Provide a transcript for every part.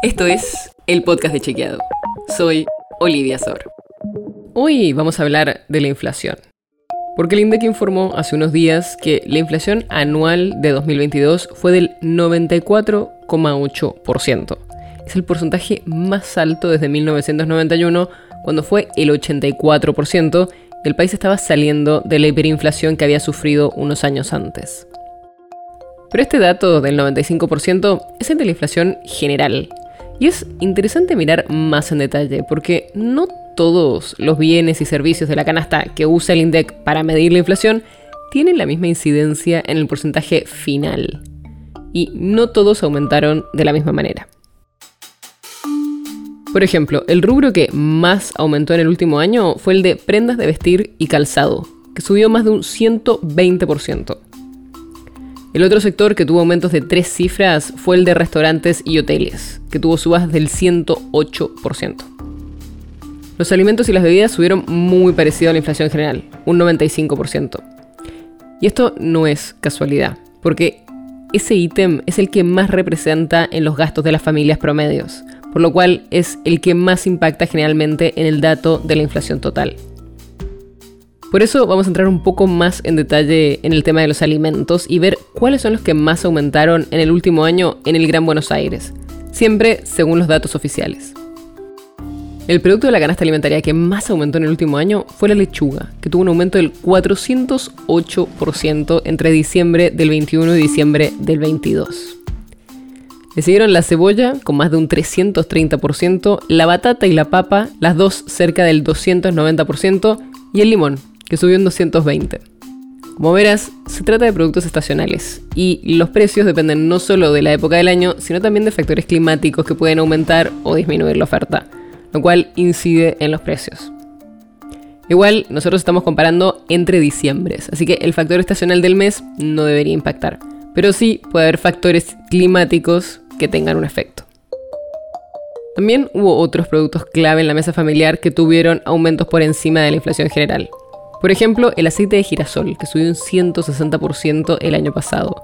Esto es el podcast de Chequeado. Soy Olivia Sor. Hoy vamos a hablar de la inflación. Porque el INDEC informó hace unos días que la inflación anual de 2022 fue del 94,8%. Es el porcentaje más alto desde 1991, cuando fue el 84%, y el país estaba saliendo de la hiperinflación que había sufrido unos años antes. Pero este dato del 95% es el de la inflación general, y es interesante mirar más en detalle, porque no todos los bienes y servicios de la canasta que usa el INDEC para medir la inflación tienen la misma incidencia en el porcentaje final. Y no todos aumentaron de la misma manera. Por ejemplo, el rubro que más aumentó en el último año fue el de prendas de vestir y calzado, que subió más de un 120%. El otro sector que tuvo aumentos de tres cifras fue el de restaurantes y hoteles, que tuvo subas del 108%. Los alimentos y las bebidas subieron muy parecido a la inflación general, un 95%. Y esto no es casualidad, porque ese ítem es el que más representa en los gastos de las familias promedios, por lo cual es el que más impacta generalmente en el dato de la inflación total. Por eso vamos a entrar un poco más en detalle en el tema de los alimentos y ver cuáles son los que más aumentaron en el último año en el Gran Buenos Aires, siempre según los datos oficiales. El producto de la canasta alimentaria que más aumentó en el último año fue la lechuga, que tuvo un aumento del 408% entre diciembre del 21 y diciembre del 22. Le siguieron la cebolla con más de un 330%, la batata y la papa, las dos cerca del 290%, y el limón, que subió en 220. Como verás, se trata de productos estacionales y los precios dependen no solo de la época del año, sino también de factores climáticos que pueden aumentar o disminuir la oferta, lo cual incide en los precios. Igual, nosotros estamos comparando entre diciembres, así que el factor estacional del mes no debería impactar, pero sí puede haber factores climáticos que tengan un efecto. También hubo otros productos clave en la mesa familiar que tuvieron aumentos por encima de la inflación general, por ejemplo, el aceite de girasol, que subió un 160% el año pasado.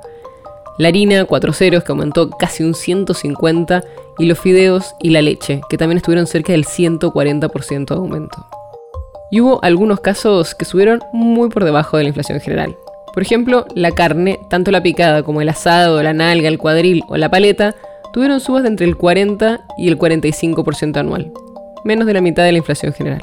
La harina, cuatro ceros, que aumentó casi un 150%, y los fideos y la leche, que también estuvieron cerca del 140% de aumento. Y hubo algunos casos que subieron muy por debajo de la inflación general. Por ejemplo, la carne, tanto la picada como el asado, la nalga, el cuadril o la paleta, tuvieron subas de entre el 40 y el 45% anual, menos de la mitad de la inflación general.